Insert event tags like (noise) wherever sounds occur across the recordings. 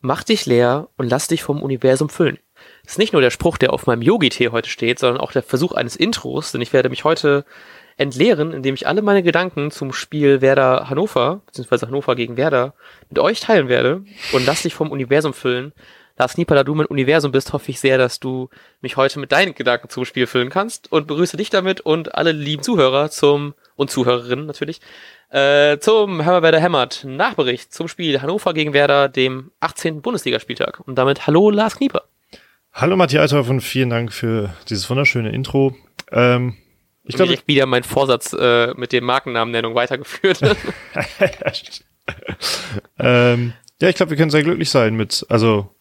mach dich leer und lass dich vom Universum füllen. Das ist nicht nur der Spruch, der auf meinem Yogi-Tee heute steht, sondern auch der Versuch eines Intros, denn ich werde mich heute entleeren, indem ich alle meine Gedanken zum Spiel Werder Hannover, beziehungsweise Hannover gegen Werder, mit euch teilen werde und lass dich vom Universum füllen. Lars Nieper, da du mein Universum bist, hoffe ich sehr, dass du mich heute mit deinen Gedanken zum Spiel füllen kannst und begrüße dich damit und alle lieben Zuhörer zum und Zuhörerinnen natürlich äh, zum Hammer Werder Hämmert Nachbericht zum Spiel Hannover gegen Werder, dem 18. Bundesligaspieltag. Und damit hallo Lars Knieper. Hallo Matthias und vielen Dank für dieses wunderschöne Intro. Ähm, ich glaube, direkt wieder mein Vorsatz äh, mit dem Markennamennennung weitergeführt. (laughs) ähm, ja, ich glaube, wir können sehr glücklich sein mit, also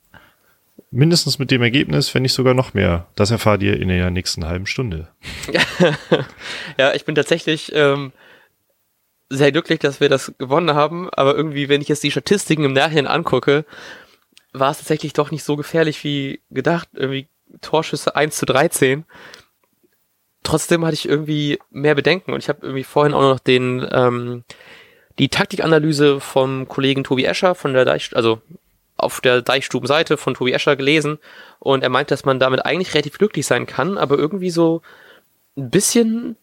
mindestens mit dem Ergebnis, wenn nicht sogar noch mehr. Das erfahrt ihr in der nächsten halben Stunde. (laughs) ja, ich bin tatsächlich ähm, sehr glücklich, dass wir das gewonnen haben, aber irgendwie, wenn ich jetzt die Statistiken im Nachhinein angucke, war es tatsächlich doch nicht so gefährlich wie gedacht. Irgendwie Torschüsse 1 zu 13. Trotzdem hatte ich irgendwie mehr Bedenken und ich habe irgendwie vorhin auch noch den ähm, die Taktikanalyse vom Kollegen Tobi Escher von der Deich, also auf der Deichstubenseite von Tobi Escher gelesen und er meint, dass man damit eigentlich relativ glücklich sein kann, aber irgendwie so ein bisschen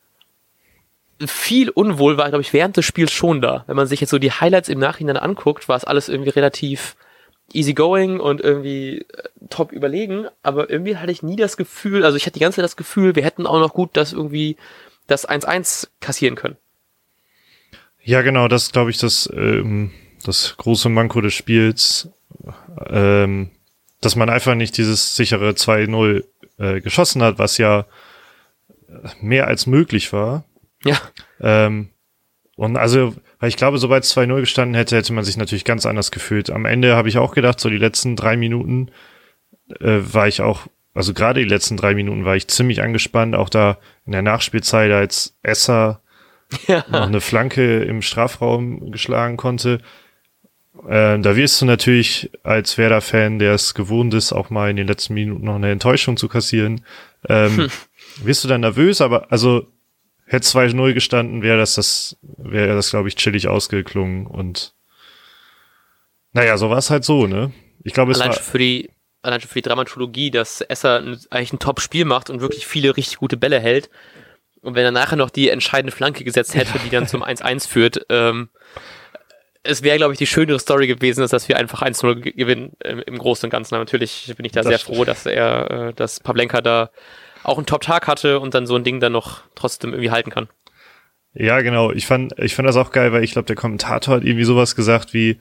viel Unwohl war, glaube ich, während des Spiels schon da. Wenn man sich jetzt so die Highlights im Nachhinein anguckt, war es alles irgendwie relativ easygoing und irgendwie äh, top überlegen, aber irgendwie hatte ich nie das Gefühl, also ich hatte die ganze Zeit das Gefühl, wir hätten auch noch gut das irgendwie das 1-1 kassieren können. Ja, genau, das glaube ich, das, ähm, das große Manko des Spiels, ähm, dass man einfach nicht dieses sichere 2-0 äh, geschossen hat, was ja mehr als möglich war. Ja. Ähm, und also, weil ich glaube, sobald es 2-0 gestanden hätte, hätte man sich natürlich ganz anders gefühlt. Am Ende habe ich auch gedacht, so die letzten drei Minuten äh, war ich auch, also gerade die letzten drei Minuten war ich ziemlich angespannt, auch da in der Nachspielzeit, als Esser ja. noch eine Flanke im Strafraum geschlagen konnte. Äh, da wirst du natürlich als Werder-Fan, der es gewohnt ist, auch mal in den letzten Minuten noch eine Enttäuschung zu kassieren, ähm, hm. wirst du dann nervös, aber also hätte 2-0 gestanden, wäre das, das, wäre das, glaube ich, chillig ausgeklungen und naja, so war es halt so, ne? Ich glaube, es allein war. Für die, allein schon für die Dramaturgie, dass Esser eigentlich ein Top-Spiel macht und wirklich viele richtig gute Bälle hält. Und wenn er nachher noch die entscheidende Flanke gesetzt hätte, die dann zum (laughs) 1-1 führt, ähm, es wäre, glaube ich, die schönere Story gewesen, dass wir einfach 1-0 gewinnen im, im Großen und Ganzen. Aber natürlich bin ich da das sehr froh, dass er, äh, dass Pavlenka da auch einen Top-Tag hatte und dann so ein Ding dann noch trotzdem irgendwie halten kann. Ja, genau. Ich fand, ich fand das auch geil, weil ich glaube, der Kommentator hat irgendwie sowas gesagt wie,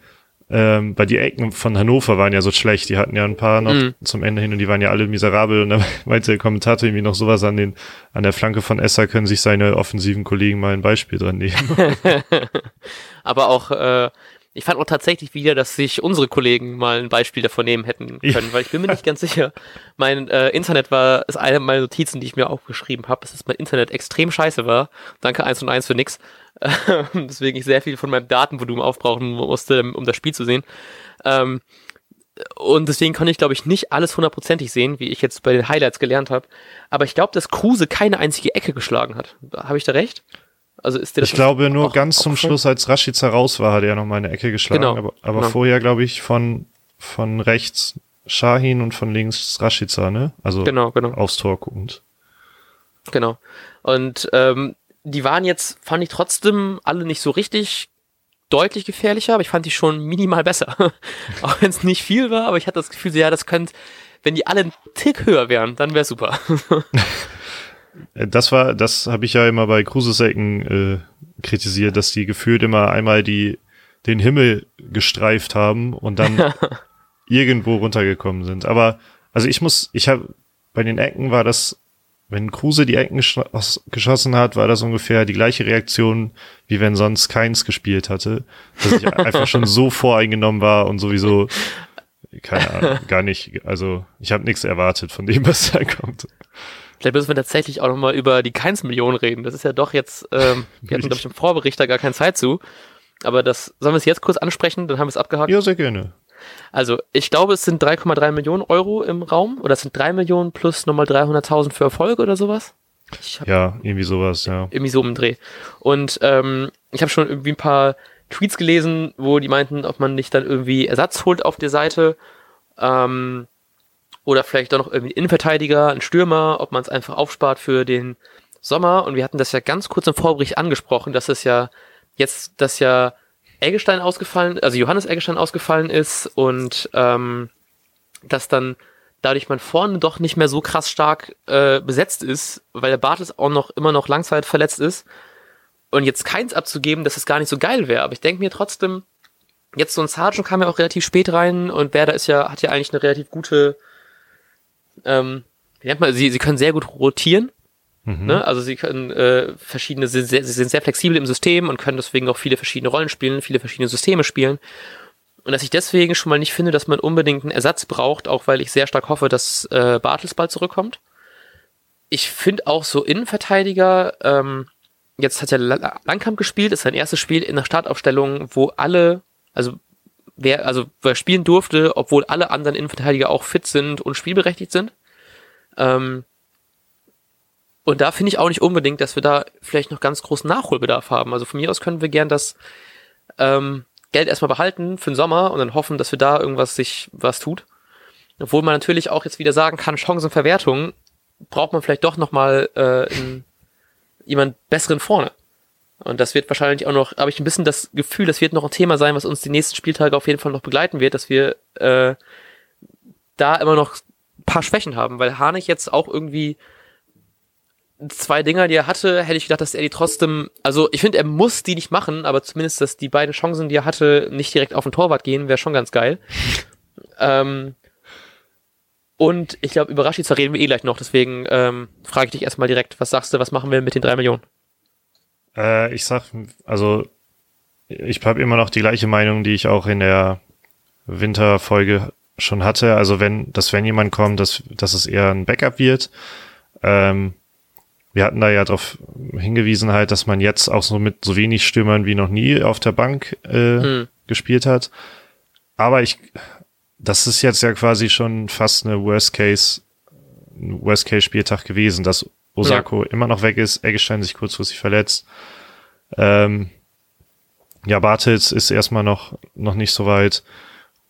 ähm, bei die Ecken von Hannover waren ja so schlecht. Die hatten ja ein paar noch mm. zum Ende hin und die waren ja alle miserabel. Und da (laughs) meinte der Kommentator irgendwie noch sowas an den, an der Flanke von Esser können sich seine offensiven Kollegen mal ein Beispiel dran nehmen. (laughs) Aber auch, äh, ich fand auch tatsächlich wieder, dass sich unsere Kollegen mal ein Beispiel davon nehmen hätten können, weil ich bin mir nicht ganz sicher. Mein äh, Internet war, ist eine meiner Notizen, die ich mir aufgeschrieben habe, dass mein Internet extrem scheiße war. Danke eins und eins für nix. (laughs) deswegen ich sehr viel von meinem Datenvolumen aufbrauchen musste, um das Spiel zu sehen. Ähm, und deswegen konnte ich, glaube ich, nicht alles hundertprozentig sehen, wie ich jetzt bei den Highlights gelernt habe. Aber ich glaube, dass Kruse keine einzige Ecke geschlagen hat. Habe ich da recht? Also ist dir das Ich glaube nur auch, ganz zum Schluss, als Rashica raus war, hat er noch mal eine Ecke geschlagen. Genau. Aber, aber genau. vorher, glaube ich, von, von rechts Shahin und von links Rashica, ne? Also genau, genau. aufs Tor guckend. Genau. Und ähm, die waren jetzt, fand ich trotzdem alle nicht so richtig deutlich gefährlicher, aber ich fand die schon minimal besser. (laughs) auch wenn es nicht viel war, aber ich hatte das Gefühl, ja, das könnte, wenn die alle einen Tick höher wären, dann wäre super. (laughs) Äh, das war, das habe ich ja immer bei Cruises-Ecken äh, kritisiert, dass die gefühlt immer einmal die den Himmel gestreift haben und dann (laughs) irgendwo runtergekommen sind. Aber also ich muss, ich habe bei den Ecken war das, wenn Kruse die Ecken geschossen hat, war das ungefähr die gleiche Reaktion, wie wenn sonst keins gespielt hatte, dass ich (laughs) einfach schon so voreingenommen war und sowieso keine Ahnung, gar nicht, also ich habe nichts erwartet von dem, was da kommt. Vielleicht müssen wir tatsächlich auch nochmal über die Keins-Millionen reden. Das ist ja doch jetzt, ähm, wir hatten, glaube ich, im Vorbericht da gar keine Zeit zu. Aber das, sollen wir es jetzt kurz ansprechen? Dann haben wir es abgehakt. Ja, sehr gerne. Also, ich glaube, es sind 3,3 Millionen Euro im Raum. Oder es sind 3 Millionen plus nochmal 300.000 für Erfolg oder sowas. ja, irgendwie sowas, ja. Irgendwie so im Dreh. Und ähm, ich habe schon irgendwie ein paar Tweets gelesen, wo die meinten, ob man nicht dann irgendwie Ersatz holt auf der Seite. Ähm, oder vielleicht doch noch irgendwie einen Innenverteidiger, einen Stürmer, ob man es einfach aufspart für den Sommer. Und wir hatten das ja ganz kurz im Vorbericht angesprochen, dass es ja jetzt, dass ja Eggestein ausgefallen, also Johannes Eggestein ausgefallen ist und ähm, dass dann dadurch man vorne doch nicht mehr so krass stark äh, besetzt ist, weil der Bartels auch noch immer noch Langzeit verletzt ist. Und jetzt keins abzugeben, dass es gar nicht so geil wäre. Aber ich denke mir trotzdem, jetzt so ein Sargent kam ja auch relativ spät rein und Werder ist ja, hat ja eigentlich eine relativ gute, ähm, wie nennt man, sie, sie können sehr gut rotieren. Mhm. Ne? Also sie können äh, verschiedene, sie, sie sind sehr flexibel im System und können deswegen auch viele verschiedene Rollen spielen, viele verschiedene Systeme spielen. Und dass ich deswegen schon mal nicht finde, dass man unbedingt einen Ersatz braucht, auch weil ich sehr stark hoffe, dass äh, Bartels bald zurückkommt. Ich finde auch so Innenverteidiger, ähm, jetzt hat ja Langkamp gespielt, ist sein erstes Spiel in der Startaufstellung, wo alle, also wer, also wer spielen durfte, obwohl alle anderen Innenverteidiger auch fit sind und spielberechtigt sind. Ähm, und da finde ich auch nicht unbedingt, dass wir da vielleicht noch ganz großen Nachholbedarf haben. Also von mir aus können wir gern das ähm, Geld erstmal behalten für den Sommer und dann hoffen, dass wir da irgendwas sich was tut. Obwohl man natürlich auch jetzt wieder sagen kann, Chancenverwertung braucht man vielleicht doch nochmal äh, jemand besseren vorne. Und das wird wahrscheinlich auch noch, habe ich ein bisschen das Gefühl, das wird noch ein Thema sein, was uns die nächsten Spieltage auf jeden Fall noch begleiten wird, dass wir äh, da immer noch ein paar Schwächen haben, weil Harnik jetzt auch irgendwie zwei Dinger, die er hatte, hätte ich gedacht, dass er die trotzdem, also ich finde, er muss die nicht machen, aber zumindest, dass die beiden Chancen, die er hatte, nicht direkt auf den Torwart gehen, wäre schon ganz geil. (laughs) ähm, und ich glaube, über Rashica reden wir eh gleich noch, deswegen ähm, frage ich dich erstmal direkt, was sagst du, was machen wir mit den drei Millionen? Äh, ich sag, also ich habe immer noch die gleiche Meinung, die ich auch in der Winterfolge schon hatte. Also wenn, dass wenn jemand kommt, dass, dass es eher ein Backup wird. Ähm, wir hatten da ja darauf hingewiesen halt, dass man jetzt auch so mit so wenig Stürmern wie noch nie auf der Bank äh, hm. gespielt hat. Aber ich, das ist jetzt ja quasi schon fast eine Worst Case, ein Worst Case Spieltag gewesen, dass Osako ja. immer noch weg ist, Eggestein sich kurzfristig verletzt. Ähm, ja, Bartels ist erstmal noch, noch nicht so weit.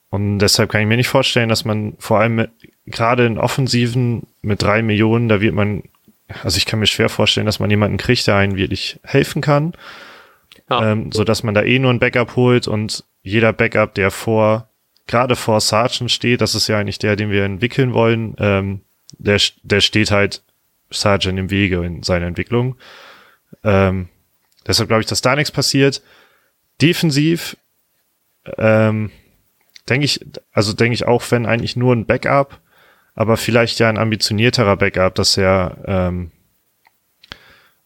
Und deshalb kann ich mir nicht vorstellen, dass man vor allem gerade in Offensiven mit drei Millionen, da wird man also ich kann mir schwer vorstellen, dass man jemanden kriegt, der einen wirklich helfen kann, ja. ähm, so dass man da eh nur ein Backup holt und jeder Backup, der vor, gerade vor Sargent steht, das ist ja eigentlich der, den wir entwickeln wollen, ähm, der, der steht halt Sargent im Wege in seiner Entwicklung. Ähm, deshalb glaube ich, dass da nichts passiert. Defensiv, ähm, denke ich, also denke ich auch, wenn eigentlich nur ein Backup, aber vielleicht ja ein ambitionierterer Backup, dass er, ähm,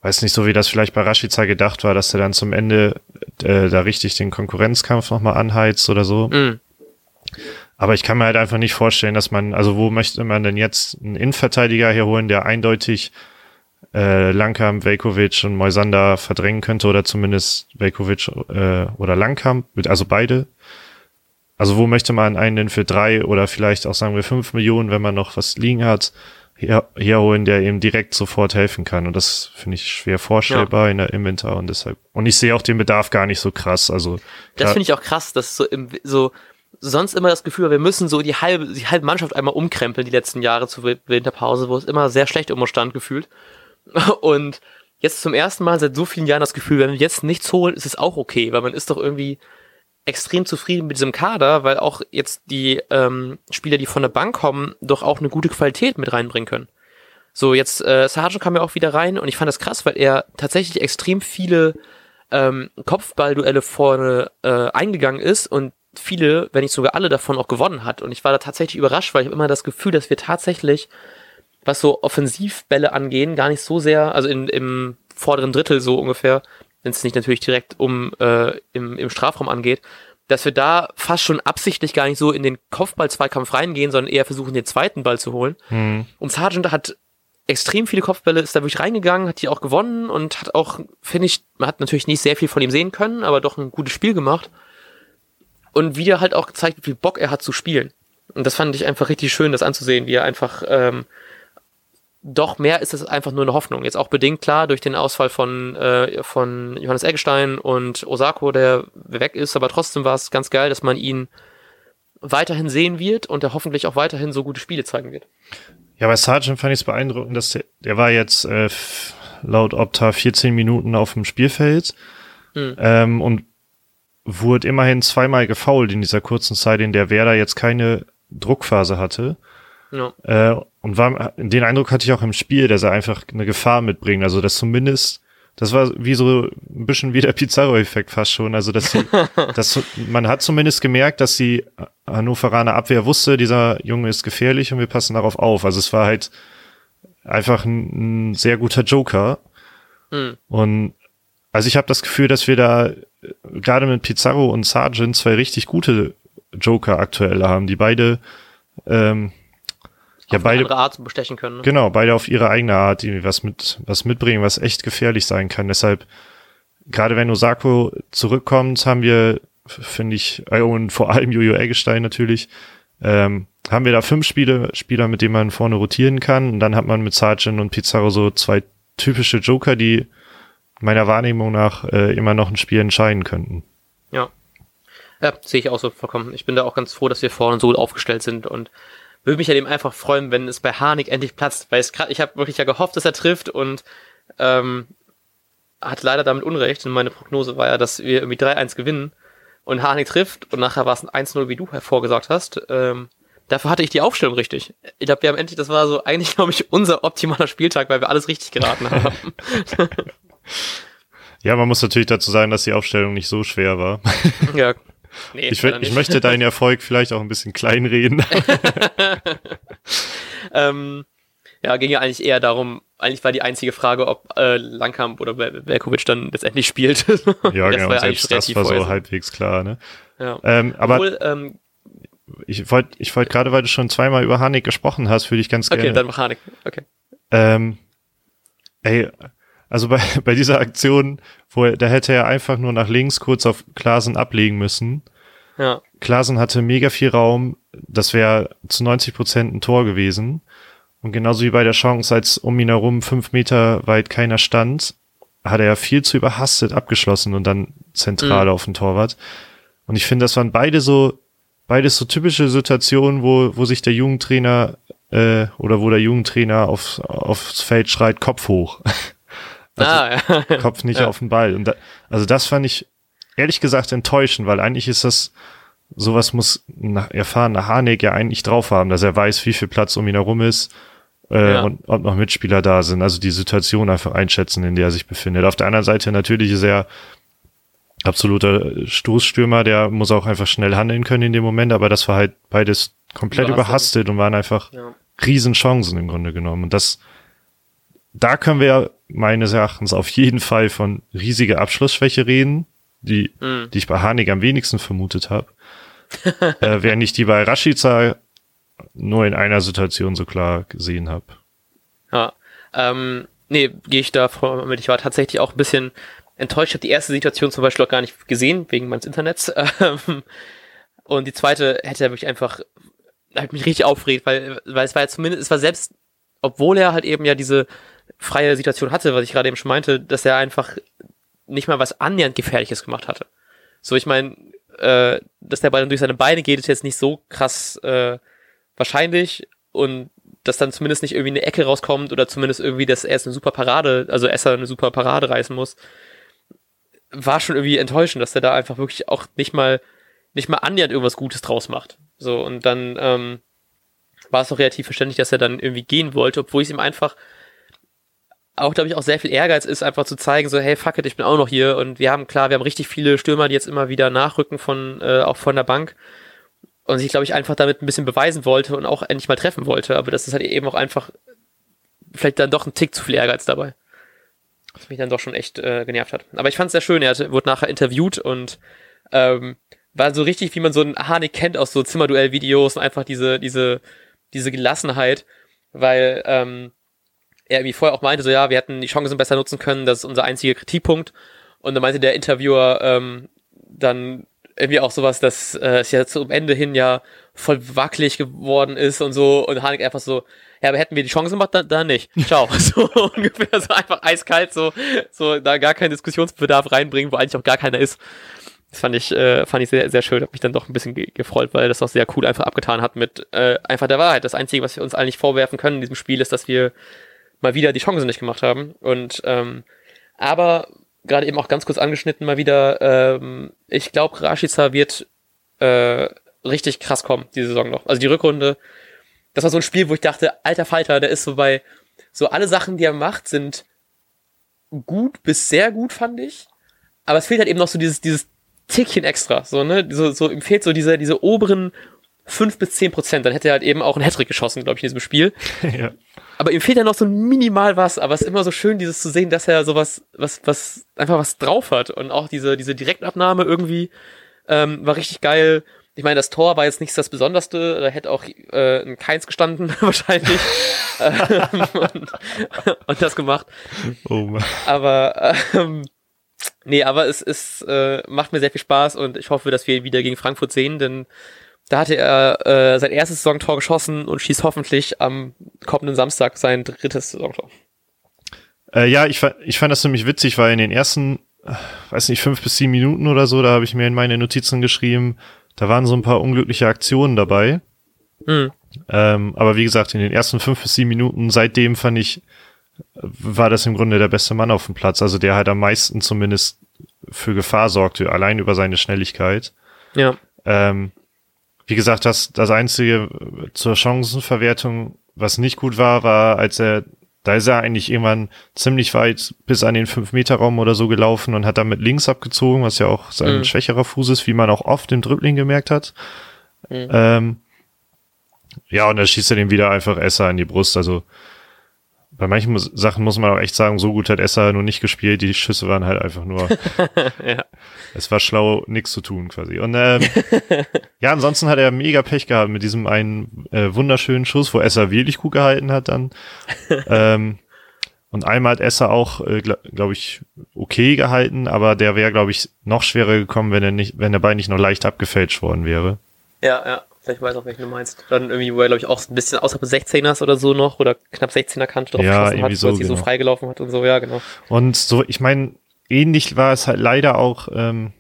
weiß nicht, so wie das vielleicht bei Rashica gedacht war, dass er dann zum Ende äh, da richtig den Konkurrenzkampf nochmal anheizt oder so. Mhm. Aber ich kann mir halt einfach nicht vorstellen, dass man, also wo möchte man denn jetzt einen Innenverteidiger hier holen, der eindeutig äh, Langkamp, Velkovic und Moisander verdrängen könnte oder zumindest Velkovic äh, oder Langkamp, also beide. Also wo möchte man einen denn für drei oder vielleicht auch sagen wir fünf Millionen, wenn man noch was liegen hat, her herholen, der eben direkt sofort helfen kann. Und das finde ich schwer vorstellbar ja. in der Inventar und deshalb. Und ich sehe auch den Bedarf gar nicht so krass. Also das finde ich auch krass, dass so im so sonst immer das Gefühl, wir müssen so die halbe die halbe Mannschaft einmal umkrempeln die letzten Jahre zur Winterpause, wo es immer sehr schlecht um uns stand gefühlt. (laughs) Und jetzt zum ersten Mal seit so vielen Jahren das Gefühl, wenn wir jetzt nichts holen, ist es auch okay, weil man ist doch irgendwie extrem zufrieden mit diesem Kader, weil auch jetzt die ähm, Spieler, die von der Bank kommen, doch auch eine gute Qualität mit reinbringen können. So, jetzt, äh, Sargent kam ja auch wieder rein und ich fand das krass, weil er tatsächlich extrem viele ähm, Kopfballduelle vorne äh, eingegangen ist und viele, wenn nicht sogar alle davon auch gewonnen hat. Und ich war da tatsächlich überrascht, weil ich habe immer das Gefühl, dass wir tatsächlich, was so Offensivbälle angehen, gar nicht so sehr, also in, im vorderen Drittel so ungefähr, wenn es nicht natürlich direkt um äh, im, im Strafraum angeht, dass wir da fast schon absichtlich gar nicht so in den Kopfball-Zweikampf reingehen, sondern eher versuchen, den zweiten Ball zu holen. Mhm. Und Sargent hat extrem viele Kopfbälle, ist da wirklich reingegangen, hat die auch gewonnen und hat auch, finde ich, man hat natürlich nicht sehr viel von ihm sehen können, aber doch ein gutes Spiel gemacht. Und wieder halt auch gezeigt, wie viel Bock er hat zu spielen. Und das fand ich einfach richtig schön, das anzusehen, wie er einfach ähm, doch mehr ist es einfach nur eine Hoffnung. Jetzt auch bedingt klar durch den Ausfall von, äh, von Johannes Eggestein und Osako, der weg ist, aber trotzdem war es ganz geil, dass man ihn weiterhin sehen wird und er hoffentlich auch weiterhin so gute Spiele zeigen wird. Ja, bei Sargent fand ich es beeindruckend, dass der, der war jetzt äh, laut Opta 14 Minuten auf dem Spielfeld mhm. ähm, und wurde immerhin zweimal gefoult in dieser kurzen Zeit, in der Werder jetzt keine Druckphase hatte. Ja. Äh, und war, den Eindruck hatte ich auch im Spiel, dass er einfach eine Gefahr mitbringt. Also, dass zumindest, das war wie so ein bisschen wie der Pizarro-Effekt fast schon. Also, dass, sie, (laughs) dass man hat zumindest gemerkt, dass die Hannoveraner Abwehr wusste, dieser Junge ist gefährlich und wir passen darauf auf. Also, es war halt einfach ein, ein sehr guter Joker. Mhm. Und also ich habe das Gefühl, dass wir da gerade mit Pizarro und Sargent zwei richtig gute Joker aktuell haben, die beide ähm, ja auf beide Art bestechen können. Ne? Genau, beide auf ihre eigene Art, die was mit was mitbringen, was echt gefährlich sein kann. Deshalb gerade wenn Osako zurückkommt, haben wir finde ich und vor allem Jojo Eggestein natürlich ähm, haben wir da fünf Spiele, Spieler, mit denen man vorne rotieren kann. Und dann hat man mit Sargent und Pizarro so zwei typische Joker, die meiner Wahrnehmung nach äh, immer noch ein Spiel entscheiden könnten. Ja. Ja, sehe ich auch so vollkommen. Ich bin da auch ganz froh, dass wir vorne so gut aufgestellt sind und würde mich ja dem einfach freuen, wenn es bei Harnik endlich platzt, weil es gerade, ich habe wirklich ja gehofft, dass er trifft und ähm, hat leider damit Unrecht. Und meine Prognose war ja, dass wir irgendwie 3-1 gewinnen und Harnik trifft und nachher war es ein 1-0, wie du hervorgesagt hast. Ähm, dafür hatte ich die Aufstellung richtig. Ich glaube, wir haben endlich, das war so eigentlich, (laughs) glaube ich, unser optimaler Spieltag, weil wir alles richtig geraten haben. (laughs) (laughs) Ja, man muss natürlich dazu sagen, dass die Aufstellung nicht so schwer war. (laughs) Ja. Nee, ich, ich möchte deinen Erfolg vielleicht auch ein bisschen kleinreden. (laughs) ähm, ja, ging ja eigentlich eher darum, eigentlich war die einzige Frage, ob äh, Langkamp oder Velkovic dann letztendlich spielt. ja, (laughs) genau, war selbst das war so halbwegs klar, ne? Ja. Ähm, aber Obwohl, ähm, ich wollte ich wollte gerade, weil du schon zweimal über Hanik gesprochen hast, würde ich ganz gerne. Okay, dann mach Hanik. Okay. Ähm, ey, also bei, (laughs) bei dieser Aktion, wo er, da hätte er einfach nur nach links kurz auf Klasen ablegen müssen. Ja. Klasen hatte mega viel Raum. Das wäre zu 90 Prozent ein Tor gewesen. Und genauso wie bei der Chance, als um ihn herum fünf Meter weit keiner stand, hat er viel zu überhastet abgeschlossen und dann zentral mhm. auf den Torwart. Und ich finde, das waren beide so, beides so typische Situationen, wo, wo sich der Jugendtrainer äh, oder wo der Jugendtrainer aufs, aufs Feld schreit, Kopf hoch. (laughs) Also ah, ja. (laughs) Kopf nicht ja. auf den Ball. Und da, also das fand ich ehrlich gesagt enttäuschend, weil eigentlich ist das, sowas muss ein erfahrener Harnik ja eigentlich drauf haben, dass er weiß, wie viel Platz um ihn herum ist äh, ja. und ob noch Mitspieler da sind. Also die Situation einfach einschätzen, in der er sich befindet. Auf der anderen Seite natürlich ist er absoluter Stoßstürmer, der muss auch einfach schnell handeln können in dem Moment, aber das war halt beides komplett überhastet, überhastet und waren einfach ja. Riesenchancen im Grunde genommen. Und das, da können wir meines Erachtens auf jeden Fall von riesiger Abschlussschwäche reden, die, mhm. die ich bei Harnik am wenigsten vermutet habe. (laughs) äh, während ich die bei Rashica nur in einer Situation so klar gesehen habe. Ja, ähm, nee, gehe ich da vor mit. Ich war tatsächlich auch ein bisschen enttäuscht. Ich habe die erste Situation zum Beispiel auch gar nicht gesehen, wegen meines Internets. (laughs) Ähm, und die zweite hätte er wirklich einfach, hat mich richtig aufgeregt, weil, weil es war ja zumindest, es war selbst, obwohl er halt eben ja diese freie Situation hatte, was ich gerade eben schon meinte, dass er einfach nicht mal was annähernd Gefährliches gemacht hatte. So, ich meine, äh, dass der Ball dann durch seine Beine geht, ist jetzt nicht so krass äh, wahrscheinlich und dass dann zumindest nicht irgendwie eine Ecke rauskommt oder zumindest irgendwie, dass er jetzt eine super Parade, also Esser eine super Parade reißen muss, war schon irgendwie enttäuschend, dass er da einfach wirklich auch nicht mal nicht mal annähernd irgendwas Gutes draus macht. So, und dann ähm, war es auch relativ verständlich, dass er dann irgendwie gehen wollte, obwohl ich es ihm einfach auch, glaube ich, auch sehr viel Ehrgeiz ist, einfach zu zeigen, so, hey, fuck it, ich bin auch noch hier. Und wir haben, klar, wir haben richtig viele Stürmer, die jetzt immer wieder nachrücken von, äh, auch von der Bank. Und sich, glaube ich, einfach damit ein bisschen beweisen wollte und auch endlich mal treffen wollte. Aber das ist halt eben auch einfach vielleicht dann doch ein Tick zu viel Ehrgeiz dabei. Was mich dann doch schon echt äh, genervt hat. Aber ich fand es sehr schön, er hatte, wurde nachher interviewt und ähm, war so richtig, wie man so einen Harnik kennt aus so Zimmerduell-Videos und einfach diese, diese, diese Gelassenheit, weil ähm, er irgendwie vorher auch meinte, so ja, wir hätten die Chancen besser nutzen können, das ist unser einziger Kritikpunkt. Und dann meinte der Interviewer ähm, dann irgendwie auch sowas, dass äh, es ja zum Ende hin ja voll wackelig geworden ist und so. Und Hanek einfach so, Ja, aber hätten wir die Chance gemacht, dann, dann nicht. Ciao. (laughs) So ungefähr so einfach eiskalt, so, so da gar keinen Diskussionsbedarf reinbringen, wo eigentlich auch gar keiner ist. Das fand ich, äh, fand ich sehr, sehr schön, hat mich dann doch ein bisschen ge gefreut, weil das auch sehr cool einfach abgetan hat mit äh, einfach der Wahrheit. Das Einzige, was wir uns eigentlich vorwerfen können in diesem Spiel, ist, dass wir mal wieder die Chancen nicht gemacht haben. Und ähm, aber gerade eben auch ganz kurz angeschnitten mal wieder, ähm, ich glaube, Rashica wird äh, richtig krass kommen, diese Saison noch. Also die Rückrunde, das war so ein Spiel, wo ich dachte, alter Falter, der ist so bei, so alle Sachen, die er macht, sind gut bis sehr gut, fand ich. Aber es fehlt halt eben noch so dieses, dieses Tickchen extra, so, ne, so, so, ihm fehlt so diese, diese oberen fünf bis zehn Prozent. Dann hätte er halt eben auch einen Hattrick geschossen, glaube ich, in diesem Spiel. (laughs) ja. Aber ihm fehlt ja noch so minimal was, aber es ist immer so schön, dieses zu sehen, dass er sowas, was, was, einfach was drauf hat. Und auch diese, diese Direktabnahme irgendwie, ähm, war richtig geil. Ich meine, das Tor war jetzt nicht das Besonderste, da hätte auch äh, ein Keins gestanden, (laughs) wahrscheinlich. (laughs) ähm, und, und, das gemacht. Oh Mann. Aber ähm, nee, aber es, es äh, macht mir sehr viel Spaß und ich hoffe, dass wir ihn wieder gegen Frankfurt sehen, denn da hatte er äh, sein erstes Saisontor geschossen und schießt hoffentlich am kommenden Samstag sein drittes Saisontor. Äh, ja, ich, ich fand das ziemlich witzig, weil in den ersten, äh, weiß nicht, fünf bis sieben Minuten oder so, da habe ich mir in meine Notizen geschrieben, da waren so ein paar unglückliche Aktionen dabei. Mhm. Ähm, aber wie gesagt, in den ersten fünf bis sieben Minuten, seitdem fand ich, war das im Grunde der beste Mann auf dem Platz. Also der halt am meisten zumindest für Gefahr sorgte, allein über seine Schnelligkeit. Ja. Ähm, wie gesagt, das, das einzige zur Chancenverwertung, was nicht gut war, war, als er, da ist er eigentlich irgendwann ziemlich weit bis an den 5-Meter-Raum oder so gelaufen und hat damit links abgezogen, was ja auch sein mhm. schwächerer Fuß ist, wie man auch oft im Dribbling gemerkt hat. Mhm. Ähm, ja, und da schießt er den wieder einfach Esser in die Brust. Also bei manchen Sachen muss man auch echt sagen, so gut hat Esser nur nicht gespielt, die Schüsse waren halt einfach nur. (laughs) ja. Es war schlau, nichts zu tun quasi. Und ähm, (laughs) ja, ansonsten hat er mega Pech gehabt mit diesem einen äh, wunderschönen Schuss, wo Esser wirklich gut gehalten hat dann. (laughs) ähm, und einmal hat Esser auch, äh, glaube glaub ich, okay gehalten, aber der wäre, glaube ich, noch schwerer gekommen, wenn er nicht, wenn der Ball nicht noch leicht abgefälscht worden wäre. Ja, ja. Vielleicht weiß auch, welchen du meinst. Dann irgendwie, wo er, glaube ich, auch ein bisschen außerhalb des 16ers oder so noch oder knapp 16er Kante drauf ja, geschossen hat, so, weil sie genau. so freigelaufen hat und so, ja, genau. Und so, ich meine, ähnlich war es halt leider auch ähm,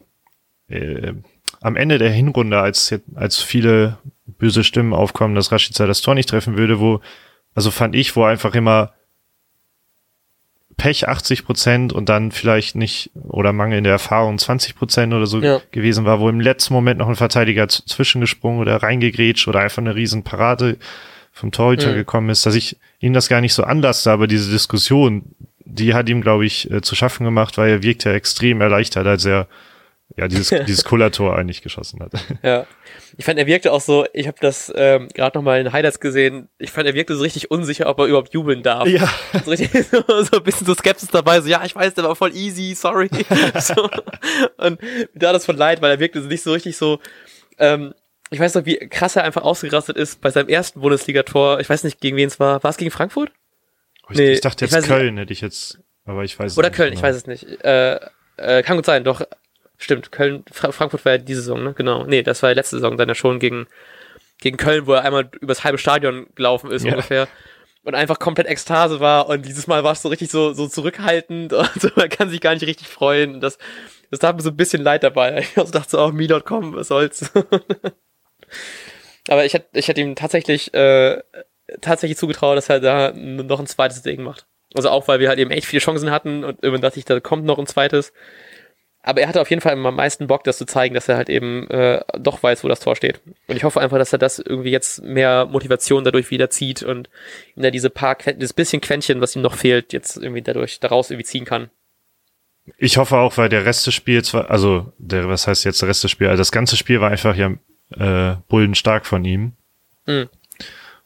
äh, am Ende der Hinrunde, als, als viele böse Stimmen aufkommen, dass Rashica das Tor nicht treffen würde, wo, also fand ich, wo einfach immer Pech 80 Prozent und dann vielleicht nicht oder mangelnde Erfahrung 20 Prozent oder so ja. gewesen war, wo im letzten Moment noch ein Verteidiger zwischengesprungen oder reingegrätscht oder einfach eine riesen Parade vom Torhüter mhm. gekommen ist, dass ich ihm das gar nicht so anlasste, aber diese Diskussion, die hat ihm, glaube ich, äh, zu schaffen gemacht, weil er wirkt ja extrem erleichtert, als er ja, dieses, (laughs) dieses Kullertor eigentlich geschossen hat. Ja. Ich fand, er wirkte auch so, ich habe das ähm, gerade nochmal in Highlights gesehen, ich fand, er wirkte so richtig unsicher, ob er überhaupt jubeln darf. Ja. (laughs) So, richtig, so, so ein bisschen so Skepsis dabei, so, ja, ich weiß, der war voll easy, sorry. (laughs) so. Und da das von leid, weil er wirkte nicht so richtig so, ähm, ich weiß noch, wie krass er einfach ausgerastet ist bei seinem ersten Bundesligator. Ich weiß nicht, gegen wen es war. War es gegen Frankfurt? Oh, ich, nee, ich dachte jetzt Köln, nicht. hätte ich jetzt, aber ich weiß Oder nicht. Oder Köln, genau. ich weiß es nicht. Äh, äh, kann gut sein, doch Stimmt, Köln, Fra Frankfurt war ja diese Saison, ne? Genau. Nee, das war ja letzte Saison dann ja schon gegen, gegen Köln, wo er einmal übers halbe Stadion gelaufen ist ja. ungefähr. Und einfach komplett Ekstase war und dieses Mal war es so richtig so, so zurückhaltend (laughs) und so, man kann sich gar nicht richtig freuen. Und das, das tat mir so ein bisschen leid dabei. Ich also dachte so, oh, me.com, was soll's. (laughs) Aber ich hätte ich hätt ihm tatsächlich, äh, tatsächlich zugetraut, dass er da noch ein zweites Ding macht. Also auch, weil wir halt eben echt viele Chancen hatten und irgendwann dachte ich, da kommt noch ein zweites aber er hatte auf jeden Fall am meisten Bock, das zu zeigen, dass er halt eben äh, doch weiß, wo das Tor steht. Und ich hoffe einfach, dass er das irgendwie jetzt mehr Motivation dadurch wieder zieht und ihm da diese paar, dieses bisschen Quäntchen, was ihm noch fehlt, jetzt irgendwie dadurch daraus irgendwie ziehen kann. Ich hoffe auch, weil der Rest des Spiels war, also der, was heißt jetzt der Rest des Spiels? Also das ganze Spiel war einfach ja äh, bullenstark von ihm. Mhm.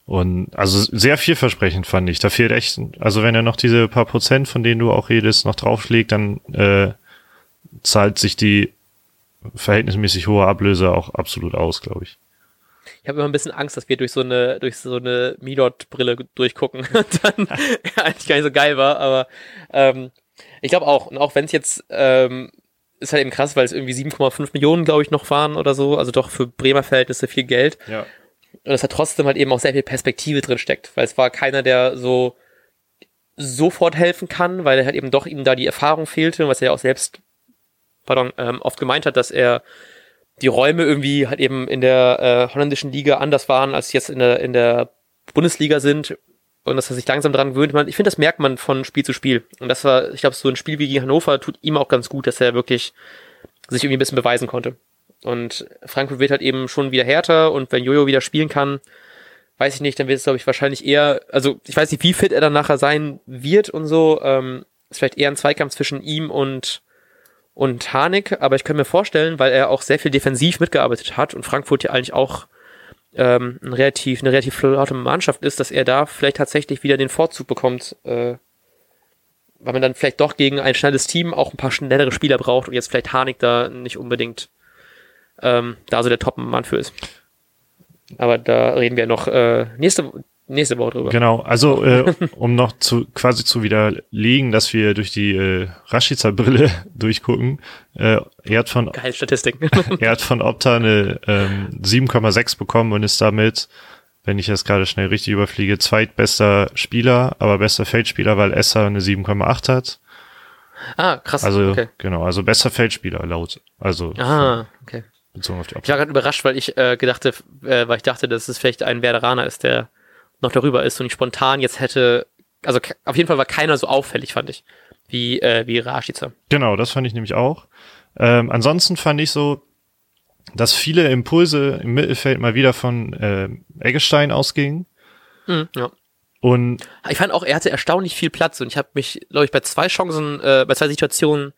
Und also sehr vielversprechend fand ich. Da fehlt echt, also wenn er noch diese paar Prozent, von denen du auch redest, noch draufschlägt, dann äh, zahlt sich die verhältnismäßig hohe Ablöse auch absolut aus, glaube ich. Ich habe immer ein bisschen Angst, dass wir durch so eine durch so eine Midot-Brille durchgucken (laughs) und dann (laughs) ja, eigentlich gar nicht so geil war, aber ähm, ich glaube auch, und auch wenn es jetzt ähm, ist halt eben krass, weil es irgendwie 7,5 Millionen, glaube ich, noch waren oder so, also doch für Bremer Verhältnisse viel Geld. Ja. und dass da trotzdem halt eben auch sehr viel Perspektive drin steckt, weil es war keiner, der so sofort helfen kann, weil er halt eben doch ihm da die Erfahrung fehlte, was er ja auch selbst, pardon, ähm, oft gemeint hat, dass er die Räume irgendwie halt eben in der äh, holländischen Liga anders waren, als jetzt in der, in der Bundesliga sind und dass er sich langsam dran gewöhnt. Ich finde, das merkt man von Spiel zu Spiel. Und das war, ich glaube, so ein Spiel wie gegen Hannover tut ihm auch ganz gut, dass er wirklich sich irgendwie ein bisschen beweisen konnte. Und Frankfurt wird halt eben schon wieder härter und wenn Jojo wieder spielen kann, weiß ich nicht, dann wird es, glaube ich, wahrscheinlich eher, also ich weiß nicht, wie fit er dann nachher sein wird und so. Ähm, ist vielleicht eher ein Zweikampf zwischen ihm und, und Harnik, aber ich kann mir vorstellen, weil er auch sehr viel defensiv mitgearbeitet hat und Frankfurt ja eigentlich auch ähm, ein relativ, eine relativ flotte Mannschaft ist, dass er da vielleicht tatsächlich wieder den Vorzug bekommt, äh, weil man dann vielleicht doch gegen ein schnelles Team auch ein paar schnellere Spieler braucht und jetzt vielleicht Harnik da nicht unbedingt ähm, da so der Top-Mann für ist. Aber da reden wir noch äh, nächste, nächste Woche drüber. Genau, also (laughs) äh, um noch zu quasi zu widerlegen, dass wir durch die äh, Rashica-Brille (laughs) durchgucken. Äh, er hat von Geil Statistik. (laughs) er hat von Opta eine ähm, 7,6 bekommen und ist damit, wenn ich das gerade schnell richtig überfliege, zweitbester Spieler, aber bester Feldspieler, weil Esser eine 7,8 hat. Ah, krass. Also okay. genau, also besser Feldspieler laut. Also Ah, okay. bezogen auf die Ich war gerade überrascht, weil ich äh, gedachte, äh, weil ich dachte, dass es vielleicht ein Werderaner ist, der noch darüber ist und ich spontan jetzt hätte, also auf jeden Fall war keiner so auffällig, fand ich, wie äh, wie Rashica. Genau, das fand ich nämlich auch. Ähm, ansonsten fand ich so, dass viele Impulse im Mittelfeld mal wieder von äh, Eggestein ausgingen. Mhm, ja. Und Ich fand auch, er hatte erstaunlich viel Platz und ich habe mich, glaube ich, bei zwei Chancen, äh, bei zwei Situationen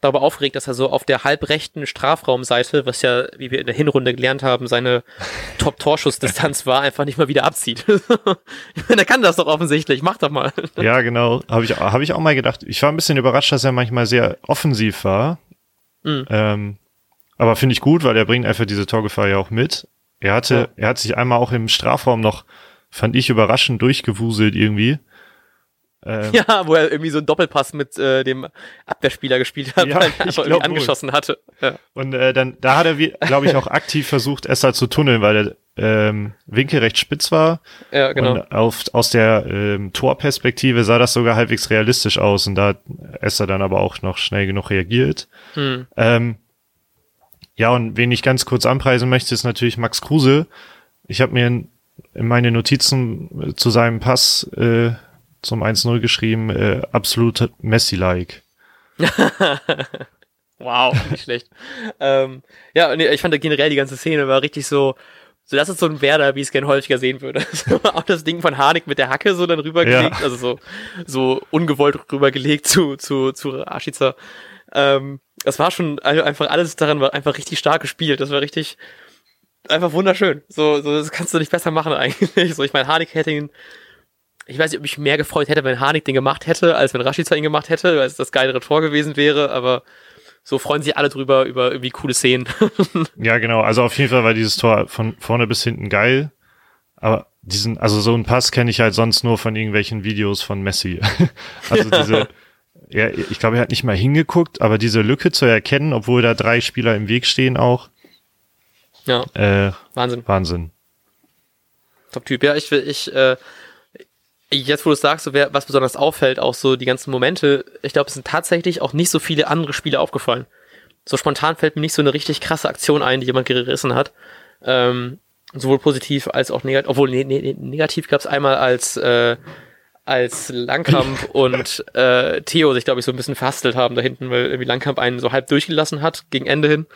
darüber aufgeregt, dass er so auf der halbrechten Strafraumseite, was ja, wie wir in der Hinrunde gelernt haben, seine (laughs) Top-Torschussdistanz war, einfach nicht mal wieder abzieht. (laughs) er kann das doch offensichtlich, mach doch mal. (laughs) ja, genau, habe ich, hab ich auch mal gedacht. Ich war ein bisschen überrascht, dass er manchmal sehr offensiv war. Mhm. Ähm, aber finde ich gut, weil er bringt einfach diese Torgefahr ja auch mit. Er hatte, Ja. er hat sich einmal auch im Strafraum noch, fand ich überraschend, durchgewuselt irgendwie. Ähm, Ja, wo er irgendwie so einen Doppelpass mit äh, dem Abwehrspieler gespielt hat, Ja, weil (laughs) er ich glaub wohl. angeschossen hatte. Ja. Und äh, dann, da hat er, glaube ich, auch aktiv versucht, Esser zu tunneln, weil der ähm, Winkel recht spitz war. Ja, genau. Und auf, aus der ähm, Torperspektive sah das sogar halbwegs realistisch aus. Und da hat Esser dann aber auch noch schnell genug reagiert. Hm. Ähm, ja, und wen ich ganz kurz anpreisen möchte, ist natürlich Max Kruse. Ich habe mir in, in meine Notizen äh, zu seinem Pass äh, zum 1-0 geschrieben, äh, absolut Messi-like. (laughs) Wow, nicht schlecht. ähm, ja, nee, ich fand generell die ganze Szene war richtig so, so das ist so ein Werder, wie ich es gern häufiger sehen würde. (laughs) So, auch das Ding von Harnik mit der Hacke so dann rübergelegt, Ja. also so, so ungewollt rübergelegt zu, zu, zu Rashica. Ähm, das war schon einfach alles daran war einfach richtig stark gespielt. Das war richtig einfach wunderschön. So, so das kannst du nicht besser machen (laughs) eigentlich. So, ich meine, Harnik hätte ihn ich weiß nicht, ob ich mehr gefreut hätte, wenn Harnik den gemacht hätte, als wenn Rashica ihn gemacht hätte, weil es das geilere Tor gewesen wäre, aber so freuen sich alle drüber, über irgendwie coole Szenen. (laughs) Ja, genau. Also auf jeden Fall war dieses Tor von vorne bis hinten geil. Aber diesen, also so einen Pass kenne ich halt sonst nur von irgendwelchen Videos von Messi. (laughs) also diese, (laughs) ja, ich glaube, er hat nicht mal hingeguckt, aber diese Lücke zu erkennen, obwohl da drei Spieler im Weg stehen auch, ja, äh, Wahnsinn. Wahnsinn. Top-Typ. Ja, ich will, ich, äh, jetzt wo du es sagst, so wer, was besonders auffällt, auch so die ganzen Momente, ich glaube, es sind tatsächlich auch nicht so viele andere Spiele aufgefallen. So spontan fällt mir nicht so eine richtig krasse Aktion ein, die jemand gerissen hat. Ähm, sowohl positiv als auch negativ, obwohl ne, ne, negativ gab es einmal als äh, als Langkamp (laughs) und äh, Theo sich, glaube ich, so ein bisschen verhastelt haben da hinten, weil irgendwie Langkamp einen so halb durchgelassen hat gegen Ende hin.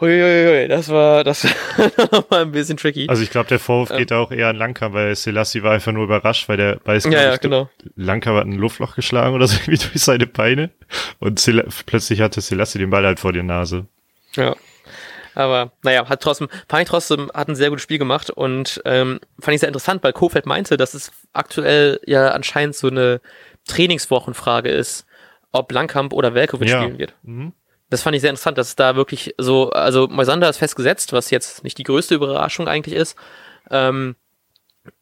Huiuiui, das war, das (laughs) war ein bisschen tricky. Also ich glaube, der Vorwurf Ähm. geht auch eher an Langkamp, weil Selassie war einfach nur überrascht, weil der weiß ja, ja, genau. Langkamp hat ein Luftloch geschlagen oder so (laughs) irgendwie durch seine Beine und Sel plötzlich hatte Selassie den Ball halt vor der Nase. Ja. Aber naja, hat trotzdem, fand ich trotzdem, hat ein sehr gutes Spiel gemacht und ähm, fand ich sehr interessant, weil Kofeld meinte, dass es aktuell ja anscheinend so eine Trainingswochenfrage ist, ob Langkamp oder Velkovic Ja. spielen wird. Mhm. Das fand ich sehr interessant, dass es da wirklich so, also Moisander ist festgesetzt, was jetzt nicht die größte Überraschung eigentlich ist. Ähm,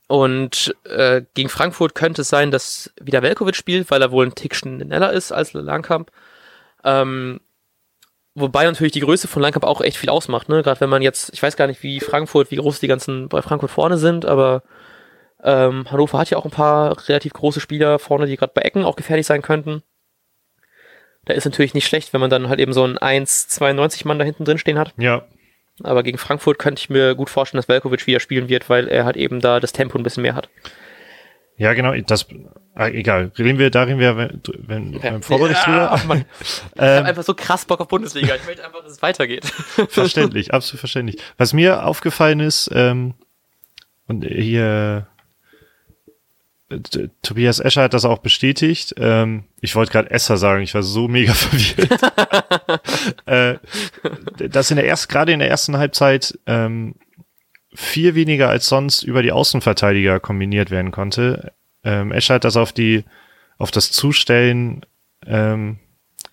und äh, gegen Frankfurt könnte es sein, dass wieder Velkovic spielt, weil er wohl ein Tick schneller ist als Langkamp. Ähm, wobei natürlich die Größe von Langkamp auch echt viel ausmacht, ne? Gerade wenn man jetzt, ich weiß gar nicht, wie Frankfurt, wie groß die ganzen bei Frankfurt vorne sind, aber ähm, Hannover hat ja auch ein paar relativ große Spieler vorne, die gerade bei Ecken auch gefährlich sein könnten. Da ist natürlich nicht schlecht, wenn man dann halt eben so einen 1,92 Mann da hinten drin stehen hat. Ja. Aber gegen Frankfurt könnte ich mir gut vorstellen, dass Velkovic wieder spielen wird, weil er halt eben da das Tempo ein bisschen mehr hat. Ja, genau, das, ah, egal. Reden wir, da reden wir, wenn, wenn okay. beim Vorbericht ja, drüber. Mann. (laughs) ich ähm, habe einfach so krass Bock auf Bundesliga. Ich möchte einfach, dass es weitergeht. (laughs) verständlich, absolut verständlich. Was mir aufgefallen ist, ähm, und hier, Tobias Escher hat das auch bestätigt. Ähm, ich wollte gerade Esser sagen, ich war so mega (laughs) verwirrt. (laughs) äh, dass in der ersten, gerade in der ersten Halbzeit ähm, viel weniger als sonst über die Außenverteidiger kombiniert werden konnte. Ähm, Escher hat das auf die, auf das Zustellen ähm,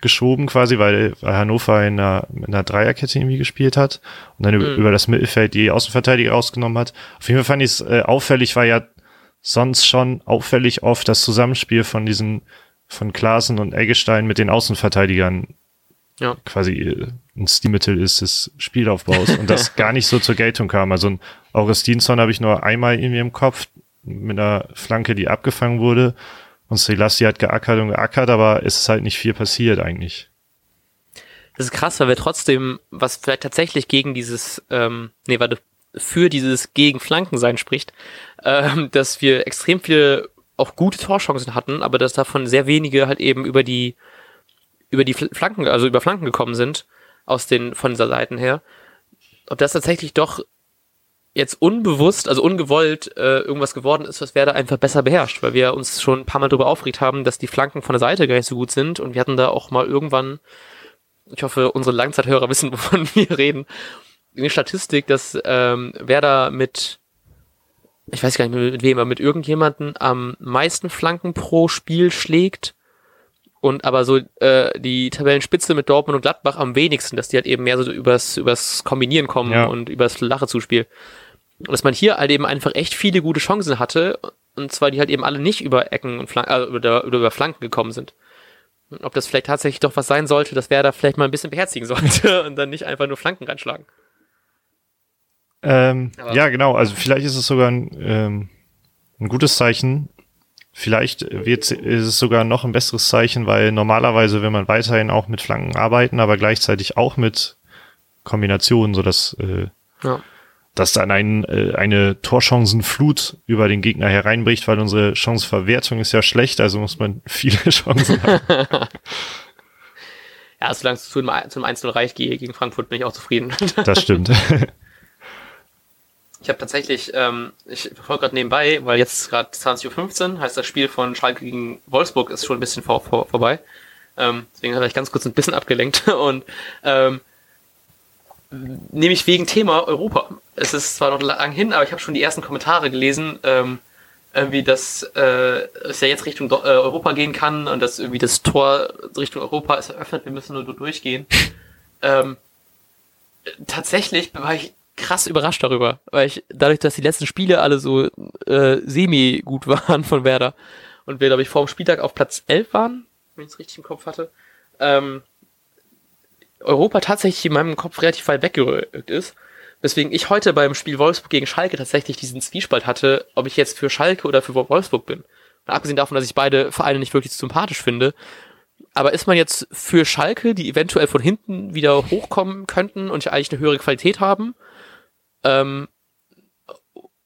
geschoben quasi, weil, weil Hannover in einer, in einer Dreierkette irgendwie gespielt hat und dann mhm. über, über das Mittelfeld die Außenverteidiger rausgenommen hat. Auf jeden Fall fand ich es äh, auffällig, war ja sonst schon auffällig oft das Zusammenspiel von diesen, von Klaasen und Eggestein mit den Außenverteidigern ja. quasi äh, ein Stilmittel ist des Spielaufbaus und das (laughs) gar nicht so zur Geltung kam. Also ein Augustinsson habe ich nur einmal irgendwie im Kopf mit einer Flanke, die abgefangen wurde und Selassie hat geackert und geackert, aber es ist halt nicht viel passiert eigentlich. Das ist krass, weil wir trotzdem, was vielleicht tatsächlich gegen dieses, ähm, nee, warte, für dieses Gegen-Flanken-Sein spricht, ähm, dass wir extrem viele auch gute Torchancen hatten, aber dass davon sehr wenige halt eben über die über die Flanken, also über Flanken gekommen sind aus den von dieser Seiten her. Ob das tatsächlich doch jetzt unbewusst, also ungewollt äh, irgendwas geworden ist, was Werder einfach besser beherrscht, weil wir uns schon ein paar Mal darüber aufgeregt haben, dass die Flanken von der Seite gar nicht so gut sind und wir hatten da auch mal irgendwann, ich hoffe, unsere Langzeithörer (laughs) wissen, wovon wir reden, eine Statistik, dass ähm, Werder mit, ich weiß gar nicht mit wem, aber mit irgendjemanden am meisten Flanken pro Spiel schlägt und aber so äh, die Tabellenspitze mit Dortmund und Gladbach am wenigsten, dass die halt eben mehr so übers, übers Kombinieren kommen ja. und übers Lache-Zuspiel. Und dass man hier halt eben einfach echt viele gute Chancen hatte, und zwar die halt eben alle nicht über Ecken und Flanken, äh, oder, oder über Flanken gekommen sind. Ob das vielleicht tatsächlich doch was sein sollte, dass wer da vielleicht mal ein bisschen beherzigen (laughs) sollte und dann nicht einfach nur Flanken reinschlagen. Ähm, ja, genau. Also vielleicht ist es sogar ein, ähm, ein gutes Zeichen. Vielleicht wird, ist es sogar noch ein besseres Zeichen, weil normalerweise will man weiterhin auch mit Flanken arbeiten, aber gleichzeitig auch mit Kombinationen, so dass, äh, ja. dass dann ein, äh, eine Torchancenflut über den Gegner hereinbricht, weil unsere Chanceverwertung ist ja schlecht, also muss man (laughs) viele Chancen haben. (laughs) ja, solange es zu einem, zu einem Einzel reicht gegen Frankfurt, bin ich auch zufrieden. das stimmt. (laughs) Ich habe tatsächlich, ähm, ich verfolge gerade nebenbei, weil jetzt gerade 20.15 Uhr heißt das Spiel von Schalke gegen Wolfsburg ist schon ein bisschen vor, vor, vorbei. Ähm, deswegen habe ich ganz kurz ein bisschen abgelenkt (laughs) und ähm, nämlich wegen Thema Europa. Es ist zwar noch lang hin, aber ich habe schon die ersten Kommentare gelesen, ähm, irgendwie, dass äh, es ja jetzt Richtung äh, Europa gehen kann und dass irgendwie das Tor Richtung Europa ist eröffnet, wir müssen nur durchgehen. (laughs) ähm, tatsächlich war ich krass überrascht darüber, weil ich dadurch, dass die letzten Spiele alle so äh, semi gut (laughs) waren von Werder und wir glaube ich vor dem Spieltag auf Platz 11 waren, wenn ich es richtig im Kopf hatte, ähm, Europa tatsächlich in meinem Kopf relativ weit weggerückt ist. Weswegen ich heute beim Spiel Wolfsburg gegen Schalke tatsächlich diesen Zwiespalt hatte, ob ich jetzt für Schalke oder für Wolfsburg bin. Und abgesehen davon, dass ich beide Vereine nicht wirklich sympathisch finde. Aber ist man jetzt für Schalke, die eventuell von hinten wieder hochkommen könnten und eigentlich eine höhere Qualität haben? Ähm,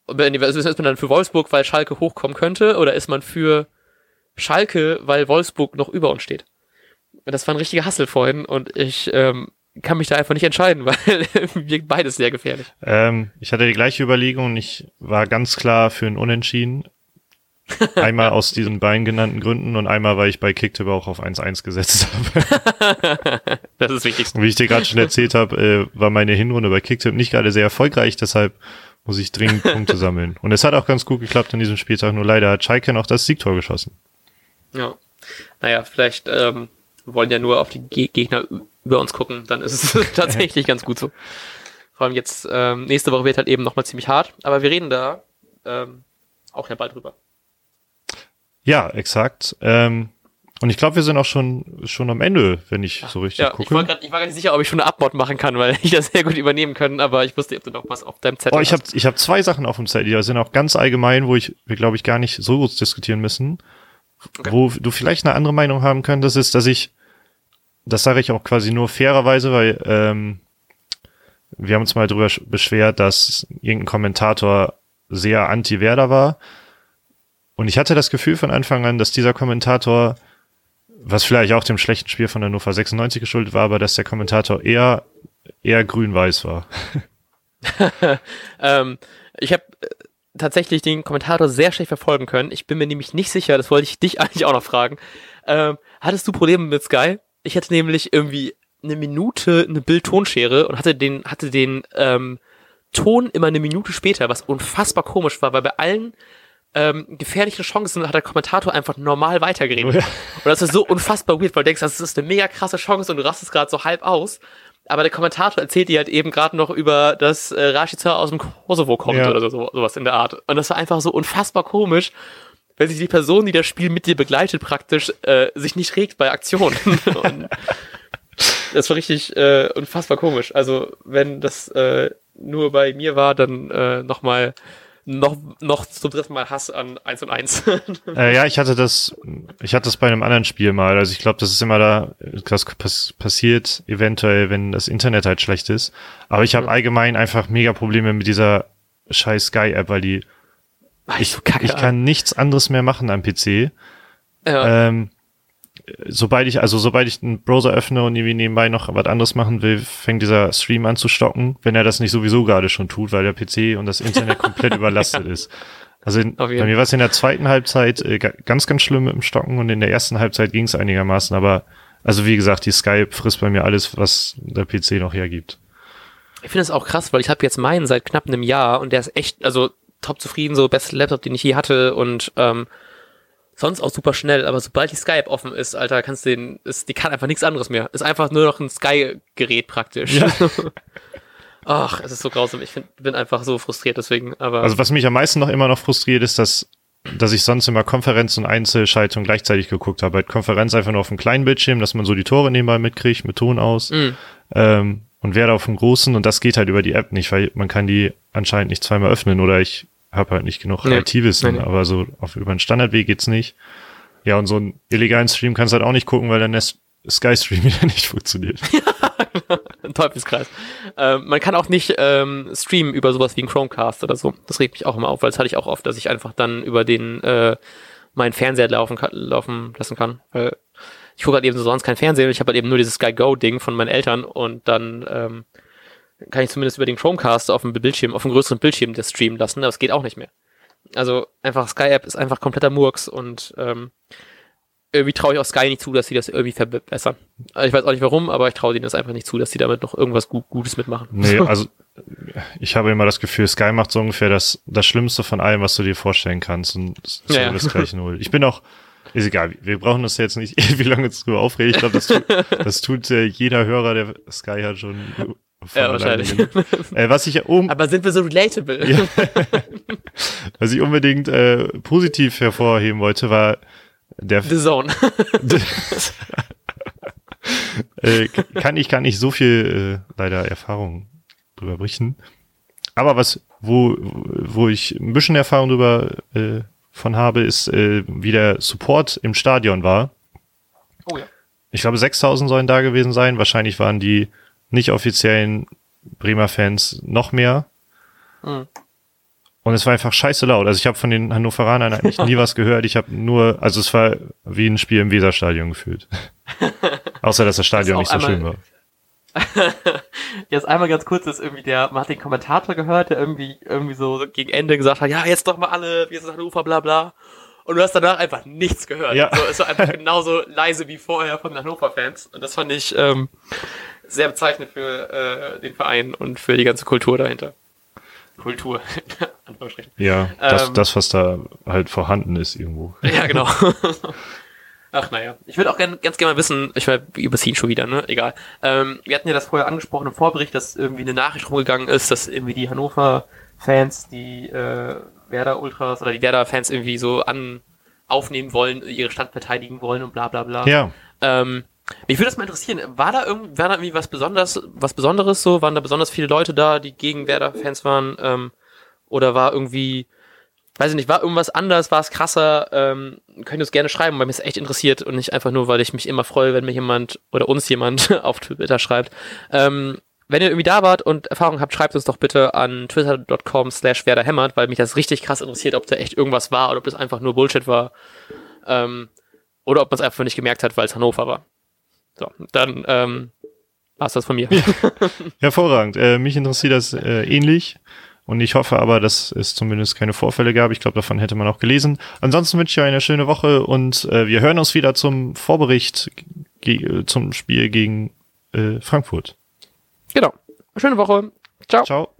ist man dann für Wolfsburg, weil Schalke hochkommen könnte, oder ist man für Schalke, weil Wolfsburg noch über uns steht? Das war ein richtiger Hassel vorhin und ich ähm, kann mich da einfach nicht entscheiden, (laughs) weil wirkt beides sehr gefährlich. Ähm, ich hatte die gleiche Überlegung und ich war ganz klar für ein Unentschieden. (laughs) Einmal aus diesen beiden genannten Gründen und einmal, weil ich bei Kicktip auch auf 1-1 gesetzt habe. (laughs) das ist wichtig. Wie ich dir gerade schon erzählt habe, äh, war meine Hinrunde bei Kicktip nicht gerade sehr erfolgreich, deshalb muss ich dringend Punkte (laughs) sammeln. Und es hat auch ganz gut geklappt an diesem Spieltag, nur leider hat Schalke noch das Siegtor geschossen. Ja. Naja, vielleicht ähm, wollen ja nur auf die Ge Gegner über uns gucken, dann ist es tatsächlich ganz gut so. Vor allem jetzt, ähm, nächste Woche wird halt eben nochmal ziemlich hart, aber wir reden da ähm, auch ja bald drüber. Ja, exakt. Ähm, Und ich glaube, wir sind auch schon, schon am Ende, wenn ich so richtig ja, gucke. Ich, grad, ich war gar nicht sicher, ob ich schon eine Abmod machen kann, weil (laughs) ich das sehr gut übernehmen können, aber ich wusste, ob du noch was auf deinem Zettel oh, ich habe ich hab zwei Sachen auf dem Zettel, die sind auch ganz allgemein, wo ich, wir glaube ich gar nicht so groß diskutieren müssen. Okay. Wo du vielleicht eine andere Meinung haben könntest, ist, dass ich, das sage ich auch quasi nur fairerweise, weil ähm, wir haben uns mal drüber beschwert, dass irgendein Kommentator sehr anti-Werder war. Und ich hatte das Gefühl von Anfang an, dass dieser Kommentator was vielleicht auch dem schlechten Spiel von Hannover 96 geschuldet war, aber dass der Kommentator eher, eher grün-weiß war. (laughs) ähm, ich habe äh, tatsächlich den Kommentator sehr schlecht verfolgen können. Ich bin mir nämlich nicht sicher, das wollte ich dich (laughs) eigentlich auch noch fragen. Ähm, hattest du Probleme mit Sky? Ich hatte nämlich irgendwie eine Minute eine Bild-Tonschere und hatte den, hatte den ähm, Ton immer eine Minute später, was unfassbar komisch war, weil bei allen ähm, gefährliche Chancen hat der Kommentator einfach normal weitergeredet. Ja. Und das ist so unfassbar weird, weil du denkst, das ist eine mega krasse Chance und du rastest gerade so halb aus. Aber der Kommentator erzählt dir halt eben gerade noch über, dass äh, Rashica aus dem Kosovo kommt ja. oder so, sowas in der Art. Und das war einfach so unfassbar komisch, wenn sich die Person, die das Spiel mit dir begleitet, praktisch äh, sich nicht regt bei Aktionen. (laughs) das war richtig äh, unfassbar komisch. Also wenn das äh, nur bei mir war, dann äh, nochmal noch, noch zum dritten Mal Hass an 1 und 1. (laughs) äh, ja, ich hatte das, ich hatte das bei einem anderen Spiel mal. Also ich glaube, das ist immer da, das pass passiert eventuell, wenn das Internet halt schlecht ist. Aber ich habe mhm. allgemein einfach mega Probleme mit dieser scheiß Sky-App, weil die, ich, ich kann nichts anderes mehr machen am PC. Ja. Ähm, sobald ich, also sobald ich einen Browser öffne und irgendwie nebenbei noch was anderes machen will, fängt dieser Stream an zu stocken, wenn er das nicht sowieso gerade schon tut, weil der PC und das Internet (laughs) komplett überlastet ja. ist. Also in, bei mir war es in der zweiten Halbzeit äh, ganz, ganz schlimm mit dem Stocken und in der ersten Halbzeit ging es einigermaßen, aber also wie gesagt, die Skype frisst bei mir alles, was der PC noch hergibt. Ich finde es auch krass, weil ich habe jetzt meinen seit knapp einem Jahr und der ist echt, also top zufrieden, so beste Laptop, den ich je hatte und ähm, sonst auch super schnell, aber sobald die Skype offen ist, Alter, kannst du den, ist, die kann einfach nichts anderes mehr. Ist einfach nur noch ein Sky-Gerät praktisch. Ja. (laughs) Ach, es ist so grausam. Ich find, bin einfach so frustriert deswegen. Aber also was mich am meisten noch immer noch frustriert, ist, dass dass ich sonst immer Konferenz und Einzelschaltung gleichzeitig geguckt habe. Bei Konferenz einfach nur auf einem kleinen Bildschirm, dass man so die Tore nebenbei mitkriegt, mit Ton aus. Mm. Ähm, und wer da auf dem großen und das geht halt über die App nicht, weil man kann die anscheinend nicht zweimal öffnen oder ich habe halt nicht genug nee. IT-Wissen, nee, aber so auf über einen Standardweg geht's nicht. Ja, und so einen illegalen Stream kannst du halt auch nicht gucken, weil dann der Sky-Stream (laughs) wieder nicht funktioniert. (laughs) Ein Teufelskreis. Ähm, man kann auch nicht ähm, streamen über sowas wie ein Chromecast oder so. Das regt mich auch immer auf, weil das hatte ich auch oft, dass ich einfach dann über den äh, meinen Fernseher laufen, kann, laufen lassen kann. Weil ich gucke halt eben so sonst kein Fernsehen, ich habe halt eben nur dieses Sky Go-Ding von meinen Eltern und dann ähm, kann ich zumindest über den Chromecast auf dem Bildschirm, auf einem größeren Bildschirm das streamen lassen, aber es geht auch nicht mehr. Also einfach Sky App ist einfach kompletter Murks und ähm, irgendwie traue ich auch Sky nicht zu, dass sie das irgendwie verbessern. Also ich weiß auch nicht warum, aber ich traue denen das einfach nicht zu, dass sie damit noch irgendwas Gut, Gutes mitmachen. Nee, (laughs) also ich habe immer das Gefühl, Sky macht so ungefähr das, das Schlimmste von allem, was du dir vorstellen kannst und so ja, das gleich (laughs) null. Ich bin auch, ist egal, wir brauchen das jetzt nicht (laughs) wie lange drüber aufregen. Ich glaube, das, tut, das tut äh, jeder Hörer, der Sky hat schon ja, wahrscheinlich. Äh, was ich um Aber sind wir so relatable? Ja. (laughs) was ich unbedingt äh, positiv hervorheben wollte, war der The Zone. (laughs) äh, kann ich gar nicht so viel äh, leider Erfahrung drüber berichten. Aber was, wo, wo ich ein bisschen Erfahrung drüber äh, von habe, ist, äh, wie der Support im Stadion war. Oh ja. Ich glaube, 6000 sollen da gewesen sein. Wahrscheinlich waren die nicht offiziellen Bremer Fans noch mehr. Mhm. Und es war einfach scheiße laut. Also ich habe von den Hannoveranern eigentlich nie was gehört. Ich habe nur, also es war wie ein Spiel im Weserstadion gefühlt. (laughs) Außer dass das Stadion das nicht so schön war. (laughs) Jetzt einmal ganz kurz, dass irgendwie der, man hat den Kommentator gehört, der irgendwie, irgendwie so gegen Ende gesagt hat, ja, jetzt doch mal alle, wir sind Hannover, bla bla. Und du hast danach einfach nichts gehört. Ja. So, es war einfach genauso leise wie vorher von den Hannover-Fans. Und das fand ich, ähm, sehr bezeichnend für äh, den Verein und für die ganze Kultur dahinter. Kultur, (laughs) Ja, das, ähm, das, was da halt vorhanden ist irgendwo. (laughs) Ja, genau. (laughs) Ach naja, ich würde auch gern, ganz gerne mal wissen, ich war überziehen schon wieder, ne? Egal. Ähm, wir hatten ja das vorher angesprochen im Vorbericht, dass irgendwie eine Nachricht rumgegangen ist, dass irgendwie die Hannover-Fans, die äh, Werder-Ultras oder die Werder-Fans irgendwie so an aufnehmen wollen, ihre Stadt verteidigen wollen und bla bla bla. Ja. Ähm, mich würde das mal interessieren, war da irgendwie, war da irgendwie was Besonderes, was Besonderes so? Waren da besonders viele Leute da, die gegen Werder-Fans waren? Ähm, oder war irgendwie, weiß ich nicht, war irgendwas anders, war es krasser? Ähm, könnt ihr es gerne schreiben, weil mich es echt interessiert und nicht einfach nur, weil ich mich immer freue, wenn mir jemand oder uns jemand (laughs) auf Twitter schreibt. Ähm, wenn ihr irgendwie da wart und Erfahrung habt, schreibt uns doch bitte an twitter.com slash werderhämmert, weil mich das richtig krass interessiert, ob da echt irgendwas war oder ob das einfach nur Bullshit war. Ähm, oder ob man es einfach nicht gemerkt hat, weil es Hannover war. So, dann ähm, war's das von mir. (laughs) Hervorragend. Äh, mich interessiert das äh, ähnlich. Und ich hoffe aber, dass es zumindest keine Vorfälle gab. Ich glaube, davon hätte man auch gelesen. Ansonsten wünsche ich euch eine schöne Woche und äh, wir hören uns wieder zum Vorbericht zum Spiel gegen äh, Frankfurt. Genau. Schöne Woche. Ciao. Ciao.